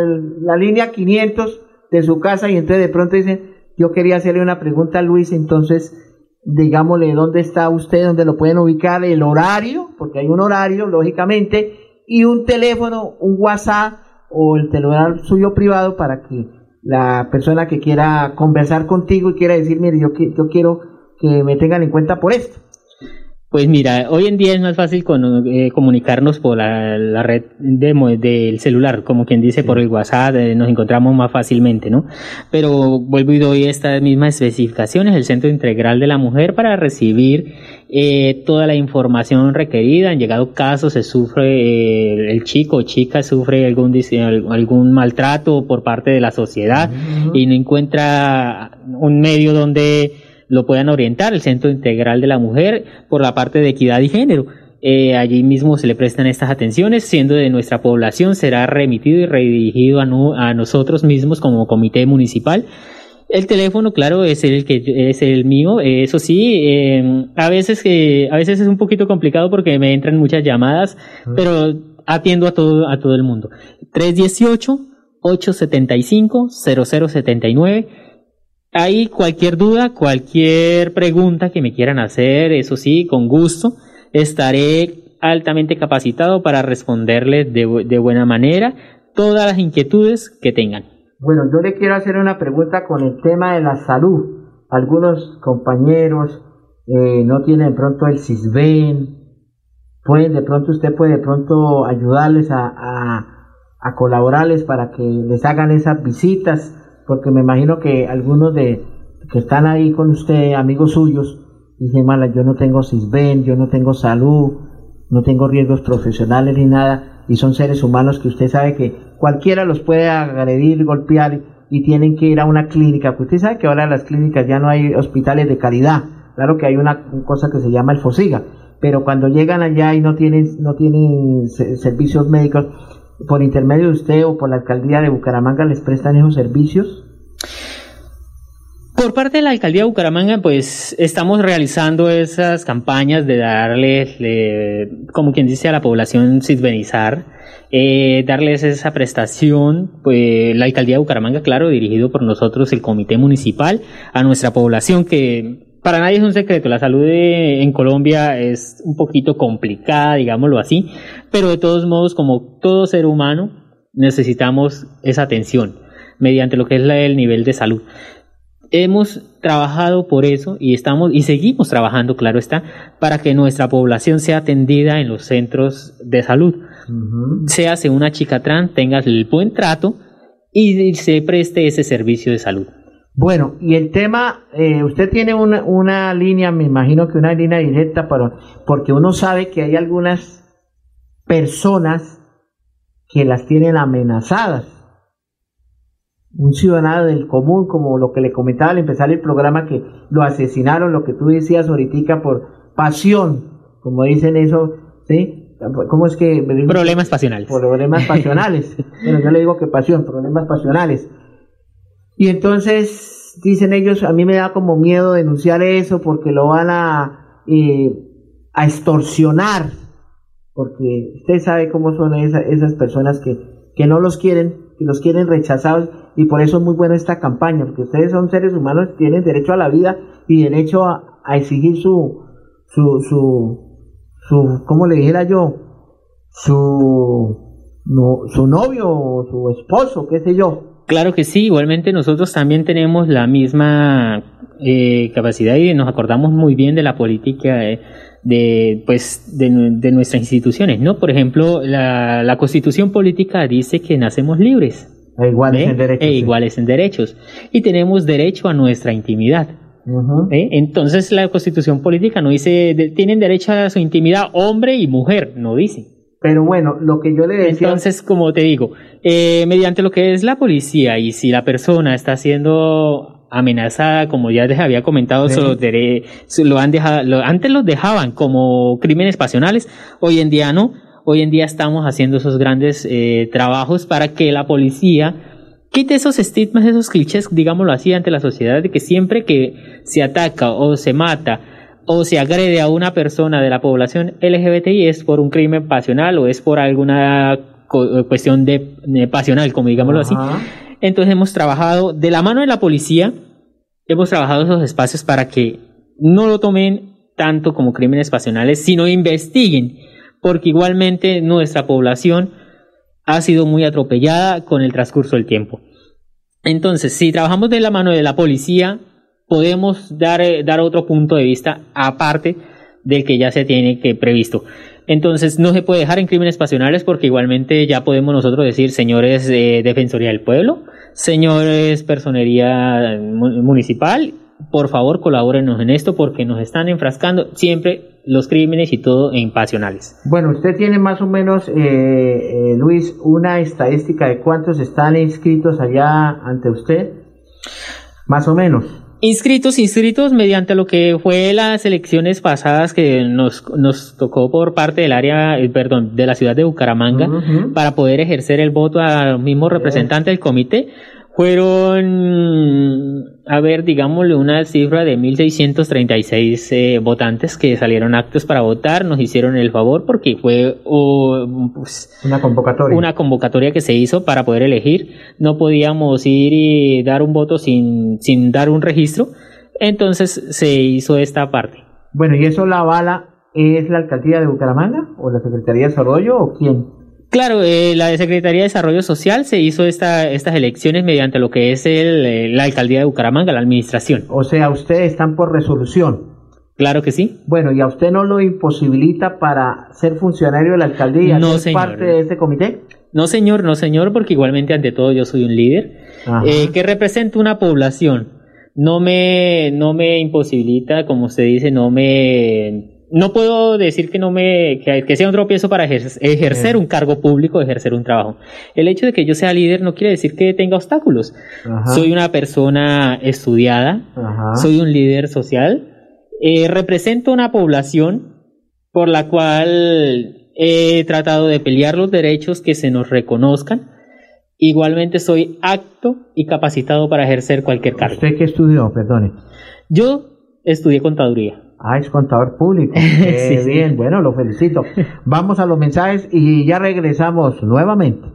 la línea 500 de su casa y entonces de pronto dicen yo quería hacerle una pregunta a Luis, entonces digámosle dónde está usted, dónde lo pueden ubicar, el horario, porque hay un horario, lógicamente, y un teléfono, un WhatsApp o el celular suyo privado para que la persona que quiera conversar contigo y quiera decir, mire, yo, yo quiero que me tengan en cuenta por esto. Pues mira, hoy en día es más fácil eh, comunicarnos por la, red de, del celular, como quien dice por el WhatsApp, eh, nos encontramos más fácilmente, ¿no? Pero vuelvo y doy estas mismas especificaciones, el Centro Integral de la Mujer para recibir eh, toda la información requerida. En llegado caso se sufre, el chico o chica sufre algún, algún maltrato por parte de la sociedad y no encuentra un medio donde lo puedan orientar, el Centro Integral de la Mujer, por la parte de equidad y género. Eh, allí mismo se le prestan estas atenciones, siendo de nuestra población, será remitido y redirigido a, nosotros mismos como comité municipal. El teléfono, claro, es el que es el mío. Eso sí, em, a veces que a veces es un poquito complicado porque me entran muchas llamadas, pero atiendo a todo a todo el mundo. 318 875 0079 Ahí cualquier duda, cualquier pregunta que me quieran hacer, eso sí, con gusto, estaré altamente capacitado para responderles de, buena manera todas las inquietudes que tengan. Bueno, yo le quiero hacer una pregunta con el tema de la salud. Algunos compañeros eh, no tienen de pronto el CISBEN, pueden de pronto usted puede de pronto ayudarles a, a colaborarles para que les hagan esas visitas porque me imagino que algunos de que están ahí con usted, amigos suyos, dicen, mala, yo no tengo CISBEN, yo no tengo salud, no tengo riesgos profesionales ni nada, y son seres humanos que usted sabe que cualquiera los puede agredir, golpear y tienen que ir a una clínica, porque usted sabe que ahora en las clínicas ya no hay hospitales de calidad, claro que hay una cosa que se llama el FOSIGA, pero cuando llegan allá y no tienen, no tienen servicios médicos, por intermedio de usted o por la alcaldía de Bucaramanga les prestan esos servicios? Por parte de la alcaldía de Bucaramanga, pues estamos realizando esas campañas de darle, como quien dice, a la población sisbenizar, eh, darles esa prestación, pues la alcaldía de Bucaramanga, claro, dirigido por nosotros, el comité municipal, a nuestra población que para nadie es un secreto, la salud en Colombia es un poquito complicada, digámoslo así, pero de todos modos, como todo ser humano, necesitamos esa atención mediante lo que es el nivel de salud. Hemos trabajado por eso y estamos y seguimos trabajando, claro está, para que nuestra población sea atendida en los centros de salud. Sea Seas una chica trans, tengas el buen trato y se preste ese servicio de salud. Bueno, y el tema, eh, usted tiene una, una, línea, me imagino que una línea directa, para, porque uno sabe que hay algunas personas que las tienen amenazadas. Un ciudadano del común, como lo que le comentaba al empezar el programa, que lo asesinaron, lo que tú decías ahorita, por pasión, como dicen eso, ¿sí? ¿Cómo es que? Problemas pasionales. Problemas pasionales. [LAUGHS] bueno, yo le digo que pasión, problemas pasionales y entonces dicen ellos, a mí me da como miedo denunciar eso porque lo van a, eh, a extorsionar, porque usted sabe cómo son esa- esas personas que, que no los quieren, que los quieren rechazados, y por eso es muy buena esta campaña, porque ustedes son seres humanos, tienen derecho a la vida y derecho a, a exigir su, su, su, su, ¿cómo le dijera yo? Su, su novio o su esposo, qué sé yo. Claro que sí, igualmente nosotros también tenemos la misma eh, capacidad y nos acordamos muy bien de la política eh, de, pues, de, nu- de nuestras instituciones, ¿no? Por ejemplo, la, la constitución política dice que nacemos libres. E iguales ¿eh? en derechos. E sí. iguales en derechos. Y tenemos derecho a nuestra intimidad. Entonces la constitución política no dice, de- tienen derecho a su intimidad hombre y mujer, no dice. Pero bueno, lo que yo le decía... Entonces, como te digo, eh, mediante lo que es la policía y si la persona está siendo amenazada, como ya les había comentado, Sí. dere- se lo han dejado, lo- antes los dejaban como crímenes pasionales, hoy en día no. Hoy en día estamos haciendo esos grandes eh, trabajos para que la policía quite esos estigmas, esos clichés, digámoslo así, ante la sociedad, de que siempre que se ataca o se mata o se agrede a una persona de la población LGBTI es por un crimen pasional o es por alguna cuestión de, de pasional, como digámoslo así. Entonces hemos trabajado de la mano de la policía, hemos trabajado esos espacios para que no lo tomen tanto como crímenes pasionales, sino investiguen, porque igualmente nuestra población ha sido muy atropellada con el transcurso del tiempo. Entonces, si trabajamos de la mano de la policía, podemos dar, eh, dar otro punto de vista aparte del que ya se tiene que previsto. Entonces, no se puede dejar en crímenes pasionales porque igualmente ya podemos nosotros decir, señores de Defensoría del Pueblo, señores Personería mu- Municipal, por favor colabórenos en esto porque nos están enfrascando siempre los crímenes y todo en pasionales. Bueno, usted tiene más o menos, eh, eh, Luis, una estadística de cuántos están inscritos allá ante usted. Más o menos. Inscritos, inscritos mediante lo que fue las elecciones pasadas que nos, nos tocó por parte del área, eh, perdón, de la ciudad de Bucaramanga para poder ejercer el voto al mismo representante del comité. Fueron, a ver, digámosle una cifra de 1.636 eh, votantes que salieron actos para votar, nos hicieron el favor porque fue oh, pues, Una convocatoria. una convocatoria que se hizo para poder elegir. No podíamos ir y dar un voto sin, sin dar un registro. Entonces se hizo esta parte. Bueno, ¿y eso la bala es la alcaldía de Bucaramanga o la Secretaría de Desarrollo o quién? Claro, eh, la Secretaría de Desarrollo Social se hizo esta, estas elecciones mediante lo que es el, eh, la alcaldía de Bucaramanga, la administración. O sea, ustedes están por resolución. Claro que sí. Bueno, ¿y a usted no lo imposibilita para ser funcionario de la alcaldía? No, ser señor. parte de ese comité? No señor, no señor, porque igualmente ante todo yo soy un líder eh, que representa una población. No me, no me imposibilita, como usted dice, no me, no puedo decir que no me, que, que sea un tropiezo para ejer- ejercer un cargo público, ejercer un trabajo. El hecho de que yo sea líder no quiere decir que tenga obstáculos. Ajá. Soy una persona estudiada, Ajá. soy un líder social, eh, represento una población por la cual he tratado de pelear los derechos que se nos reconozcan. Igualmente soy apto y capacitado para ejercer cualquier cargo. ¿Usted qué estudió? Perdone. Yo estudié contaduría. Ah, es contador público. [LAUGHS] Qué Sí, sí. bien, bueno, lo felicito. Vamos a los mensajes y ya regresamos nuevamente.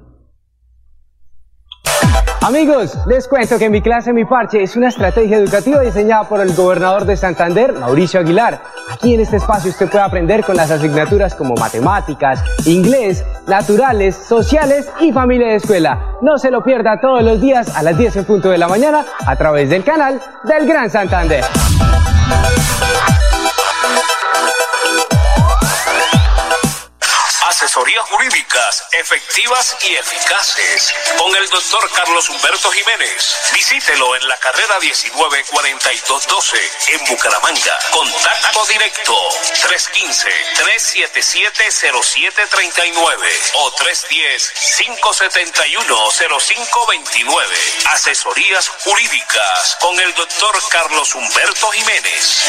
Amigos, les cuento que mi clase Mi Parche es una estrategia educativa diseñada por el gobernador de Santander, Mauricio Aguilar. Aquí en este espacio usted puede aprender con las asignaturas como matemáticas, inglés, naturales, sociales y familia de escuela. No se lo pierda todos los días a las 10 en punto de la mañana a través del canal del Gran Santander. Efectivas y eficaces con el doctor Carlos Humberto Jiménez. Visítelo en la carrera 194212 en Bucaramanga. Contacto directo 315-377-0739 o 310-571-0529. Asesorías jurídicas con el doctor Carlos Humberto Jiménez.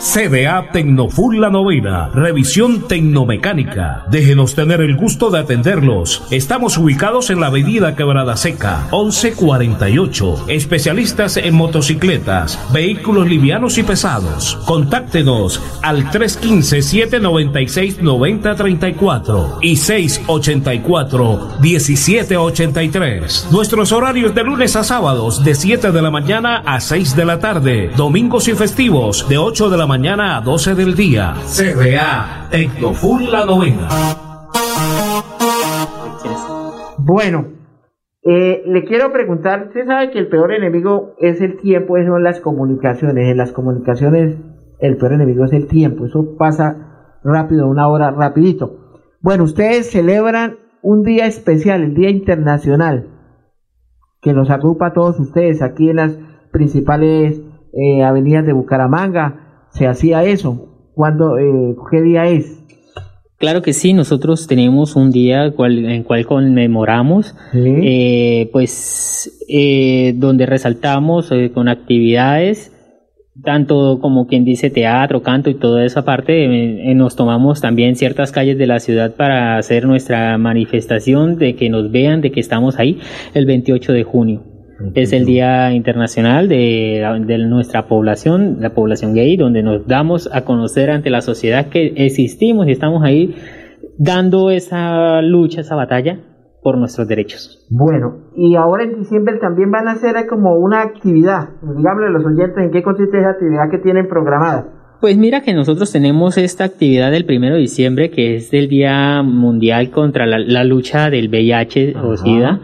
CDA Tecnofull La Novena, revisión tecnomecánica. Déjenos tener el gusto de atenderlos. Estamos ubicados en la avenida Quebrada Seca, 1148. Especialistas en motocicletas, vehículos livianos y pesados. Contáctenos al 315-796-9034 y 684-1783. Nuestros horarios de lunes a sábados de 7 de la mañana a 6 de la tarde. Domingos y festivos de 8 de la mañana a 12 del día. CBA Tecnofull La Novena. Bueno, eh, le quiero preguntar, usted sabe que el peor enemigo es el tiempo, eso son las comunicaciones. En las comunicaciones el peor enemigo es el tiempo, eso pasa rápido, una hora rapidito. Bueno, ustedes celebran un día especial, el Día Internacional, que nos agrupa a todos ustedes aquí en las principales eh, avenidas de Bucaramanga, se hacía eso? ¿Cuándo, eh, ¿Qué día es? Claro que sí, nosotros tenemos un día cual, en cual conmemoramos, eh, pues eh, donde resaltamos eh, con actividades, tanto como quien dice teatro, canto y toda esa parte, eh, nos tomamos también ciertas calles de la ciudad para hacer nuestra manifestación de que nos vean, de que estamos ahí el 28 de junio. Es el Día Internacional de, de, nuestra población, la población gay, donde nos damos a conocer ante la sociedad que existimos y estamos ahí dando esa lucha, esa batalla por nuestros derechos. Bueno, y ahora en diciembre también van a hacer como una actividad. Díganle a los oyentes en qué consiste esa actividad que tienen programada. Pues mira que nosotros tenemos esta actividad del primero de diciembre, que es el Día Mundial contra la, la lucha del VIH o SIDA.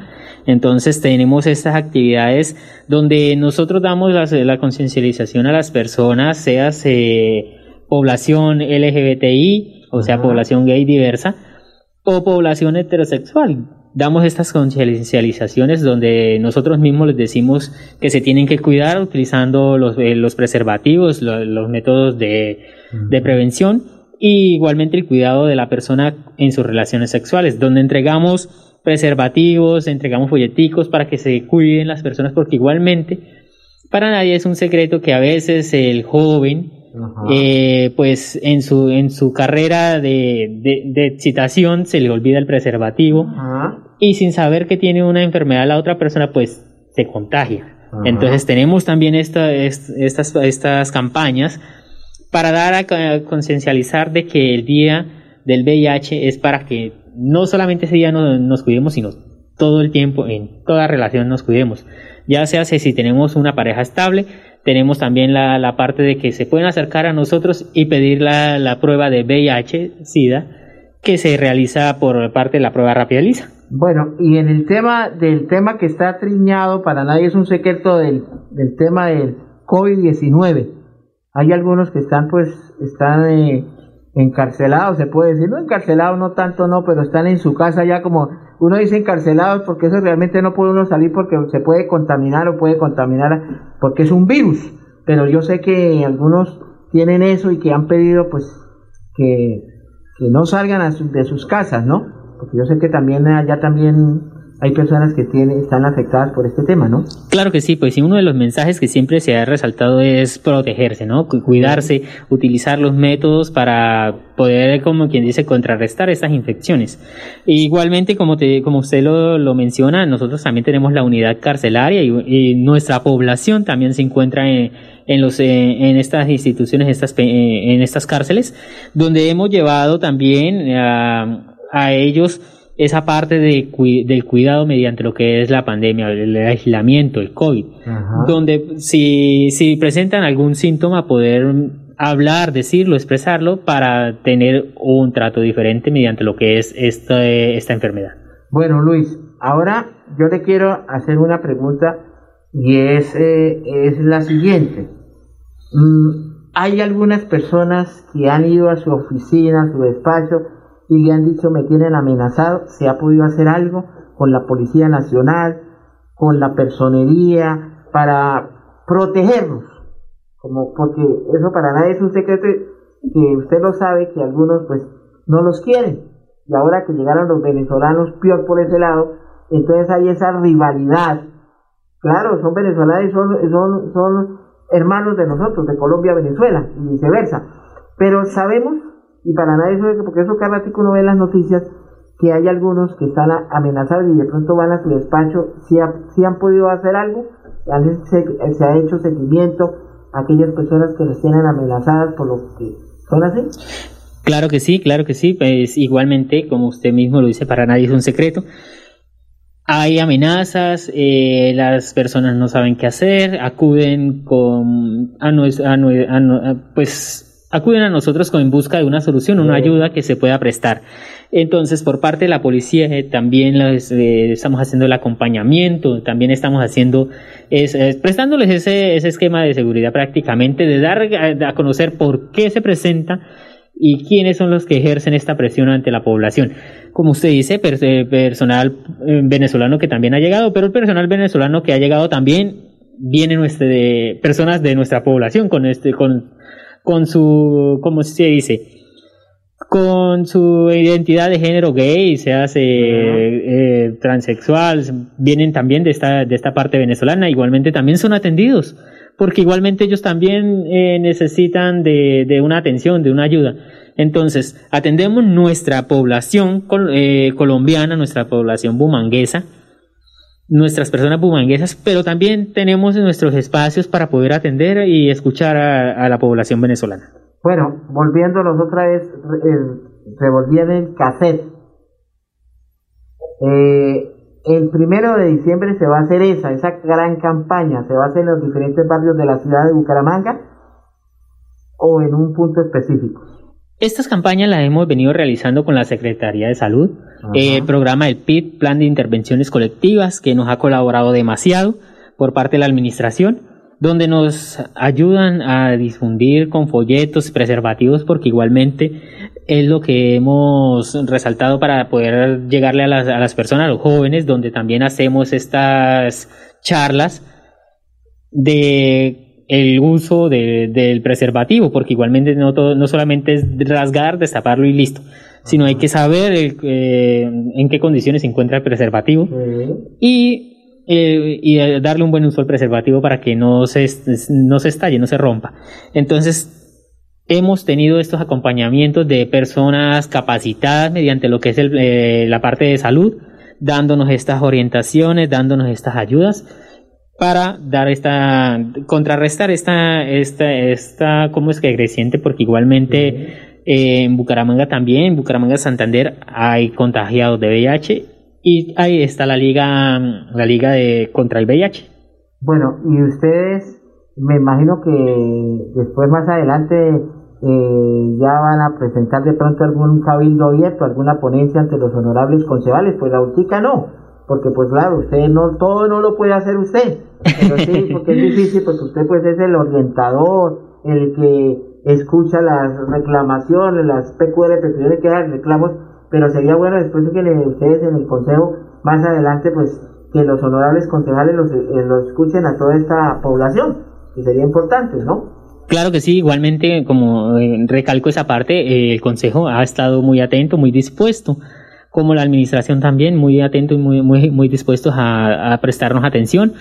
Entonces tenemos estas actividades donde nosotros damos la, la conciencialización a las personas, sea eh, población LGBTI, o sea, población gay diversa, o población heterosexual. Damos estas conciencializaciones donde nosotros mismos les decimos que se tienen que cuidar utilizando los, eh, los preservativos, lo, los métodos de, de prevención y igualmente el cuidado de la persona en sus relaciones sexuales, donde entregamos preservativos, entregamos folleticos para que se cuiden las personas, porque igualmente para nadie es un secreto que a veces el joven, eh, pues en su, en su carrera de, de, de, excitación se le olvida el preservativo y sin saber que tiene una enfermedad la otra persona, pues se contagia. Entonces tenemos también esta, estas, estas campañas para dar a conciencializar de que el día del VIH es para que no solamente ese día nos, nos cuidemos, sino todo el tiempo, en toda relación nos cuidemos. Ya sea si tenemos una pareja estable, tenemos también la, la, parte de que se pueden acercar a nosotros y pedir la, la prueba de VIH, SIDA, que se realiza por parte de la prueba rápida lisa. Bueno, y en el tema del tema que está triñado, para nadie es un secreto del, del tema del COVID-19. Hay algunos que están, pues, están eh, encarcelados, se puede decir, no encarcelados, no tanto, no, pero están en su casa ya como uno dice encarcelados porque eso realmente no puede uno salir porque se puede contaminar o puede contaminar porque es un virus, pero yo sé que algunos tienen eso y que han pedido pues que, que no salgan a de sus casas, ¿no? Porque yo sé que también allá también hay personas que tienen, están afectadas por este tema, ¿no? Claro que sí, pues sí, uno de los mensajes que siempre se ha resaltado es protegerse, ¿no? Cuidarse, utilizar los métodos para poder, como quien dice, contrarrestar estas infecciones. E igualmente, como, te, como usted lo, lo, menciona, nosotros también tenemos la unidad carcelaria y, y nuestra población también se encuentra en, en, los, en estas instituciones, estas, en estas cárceles, donde hemos llevado también a, a ellos esa parte de, del cuidado mediante lo que es la pandemia, el aislamiento, el COVID, Ajá. donde si, si presentan algún síntoma poder hablar, decirlo, expresarlo para tener un trato diferente mediante lo que es esta, esta enfermedad. Bueno, Luis, ahora yo le quiero hacer una pregunta y es, eh, es la siguiente. Mm, hay algunas personas que han ido a su oficina, a su despacho, y le han dicho me tienen amenazado, se ha podido hacer algo con la Policía Nacional, con la personería, para protegernos, como porque eso para nadie es un secreto que usted lo sabe que algunos pues no los quieren y ahora que llegaron los venezolanos peor por ese lado, entonces hay esa rivalidad. Claro, son venezolanos y son, son, son hermanos de nosotros, de Colombia Venezuela y viceversa. Pero sabemos, y para nadie eso, porque eso cada ratico uno ve las noticias, que hay algunos que están amenazados y de pronto van a su despacho, si, si han podido hacer algo, se, se, ha hecho seguimiento a aquellas personas que les tienen amenazadas por lo que son así. Claro que sí, claro que sí, pues igualmente, como usted mismo lo dice, para nadie es un secreto. Hay amenazas, eh, las personas no saben qué hacer, acuden con a, pues acuden a nosotros en busca de una solución, una ayuda que se pueda prestar. Entonces, por parte de la policía eh, también eh, estamos haciendo el acompañamiento, también estamos haciendo, es, prestándoles ese, ese esquema de seguridad prácticamente, de dar a conocer por qué se presenta y quiénes son los que ejercen esta presión ante la población. Como usted dice, eh, personal eh, venezolano que también ha llegado, pero el personal venezolano que ha llegado también viene nuestra, de personas de nuestra población con este con con su ¿cómo se dice? con su identidad de género gay, se hace eh, transexual, vienen también de esta, de esta parte venezolana, igualmente también son atendidos porque igualmente ellos también eh, necesitan de, una atención, de una ayuda. Entonces, atendemos nuestra población eh, colombiana, nuestra población bumanguesa, nuestras personas bumanguesas, pero también tenemos nuestros espacios para poder atender y escuchar a, la población venezolana. Bueno, volviéndonos otra vez, eh, revolviendo el cassette. Eh, el primero de diciembre se va a hacer esa, esa gran campaña, se va a hacer en los diferentes barrios de la ciudad de Bucaramanga o en un punto específico. Estas campañas las hemos venido realizando con la Secretaría de Salud, el programa del PIT, Plan de Intervenciones Colectivas, que nos ha colaborado demasiado por parte de la Administración, donde nos ayudan a difundir con folletos, preservativos, porque igualmente es lo que hemos resaltado para poder llegarle a las, a las personas, a los jóvenes, donde también hacemos estas charlas de el uso del preservativo, porque igualmente no, todo, no solamente es rasgar, destaparlo y listo, sino hay que saber eh, en qué condiciones se encuentra el preservativo y, eh, y darle un buen uso al preservativo para que no se, no se estalle, no se rompa. Entonces, hemos tenido estos acompañamientos de personas capacitadas mediante lo que es eh, la parte de salud, dándonos estas orientaciones, dándonos estas ayudas para dar esta, contrarrestar esta, esta, esta, ¿cómo es que creciente? Porque igualmente eh, en Bucaramanga también, en Bucaramanga Santander hay contagiados de VIH y ahí está la liga, la liga de contra el VIH. Bueno, y ustedes, me imagino que después más adelante eh, ya van a presentar de pronto algún cabildo abierto, alguna ponencia ante los honorables concejales, pues la UTICA no, porque pues claro, usted no, todo no lo puede hacer usted, pero sí, [LAUGHS] porque es difícil, porque usted pues es el orientador, el que escucha las reclamaciones, las PQR, que tiene que dar reclamos, pero sería bueno después de que le, ustedes en el consejo, más adelante pues que los honorables concejales los, eh, los escuchen a toda esta población, que sería importante, ¿no? Claro que sí, igualmente, como eh, recalco esa parte, eh, el Consejo ha estado muy atento, muy dispuesto, como la Administración también, muy atento y muy, muy, muy dispuestos a, prestarnos atención.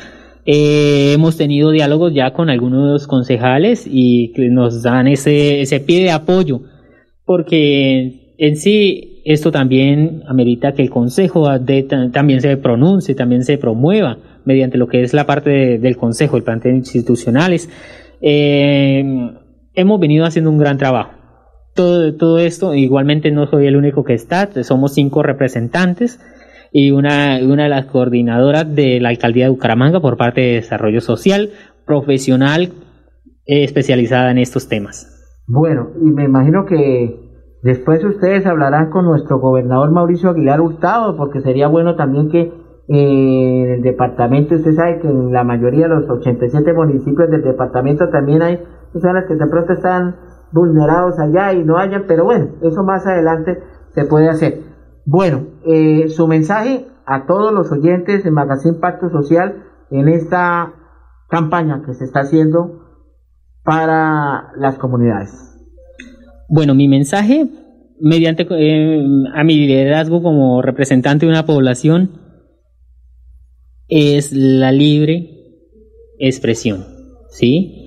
Eh, hemos tenido diálogos ya con algunos concejales y nos dan ese, ese pie de apoyo, porque en sí esto también amerita que el Consejo también se pronuncie, también se promueva mediante lo que es la parte del Consejo, el plan de institucionales eh, hemos venido haciendo un gran trabajo. Todo, todo esto, igualmente no soy el único que está, somos cinco representantes y una, una de las coordinadoras de la alcaldía de Bucaramanga por parte de desarrollo social, profesional, eh, especializada en estos temas. Bueno, y me imagino que después ustedes hablarán con nuestro gobernador Mauricio Aguilar Hurtado, porque sería bueno también que en el departamento, usted sabe que en la mayoría de los 87 municipios del departamento también hay personas que de pronto están vulnerados allá y no hayan, pero bueno, eso más adelante se puede hacer. Bueno, eh, su mensaje a todos los oyentes de Magazine Pacto Social en esta campaña que se está haciendo para las comunidades. Bueno, mi mensaje, mediante eh, a mi liderazgo como representante de una población, es la libre expresión, ¿sí?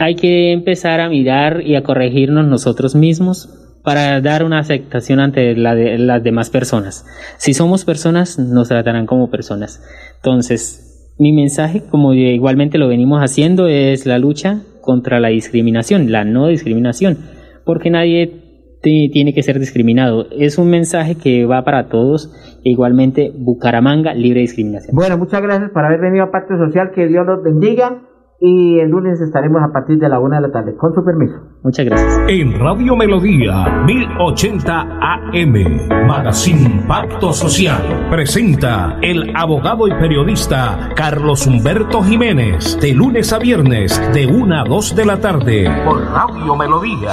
hay que empezar a mirar y a corregirnos nosotros mismos para dar una aceptación ante la de, las demás personas. Si somos personas, nos tratarán como personas. Entonces, mi mensaje, como igualmente lo venimos haciendo, es la lucha contra la discriminación, la no discriminación, porque nadie tiene que ser discriminado. Es un mensaje que va para todos. E igualmente, Bucaramanga, libre discriminación. Bueno, muchas gracias por haber venido a Pacto Social. Que Dios los bendiga y el lunes estaremos a partir de la una de la tarde. Con su permiso. Muchas gracias. En Radio Melodía 1080 AM, Magazine Pacto Social, presenta el abogado y periodista Carlos Humberto Jiménez, de lunes a viernes, de una a dos de la tarde, por Radio Melodía.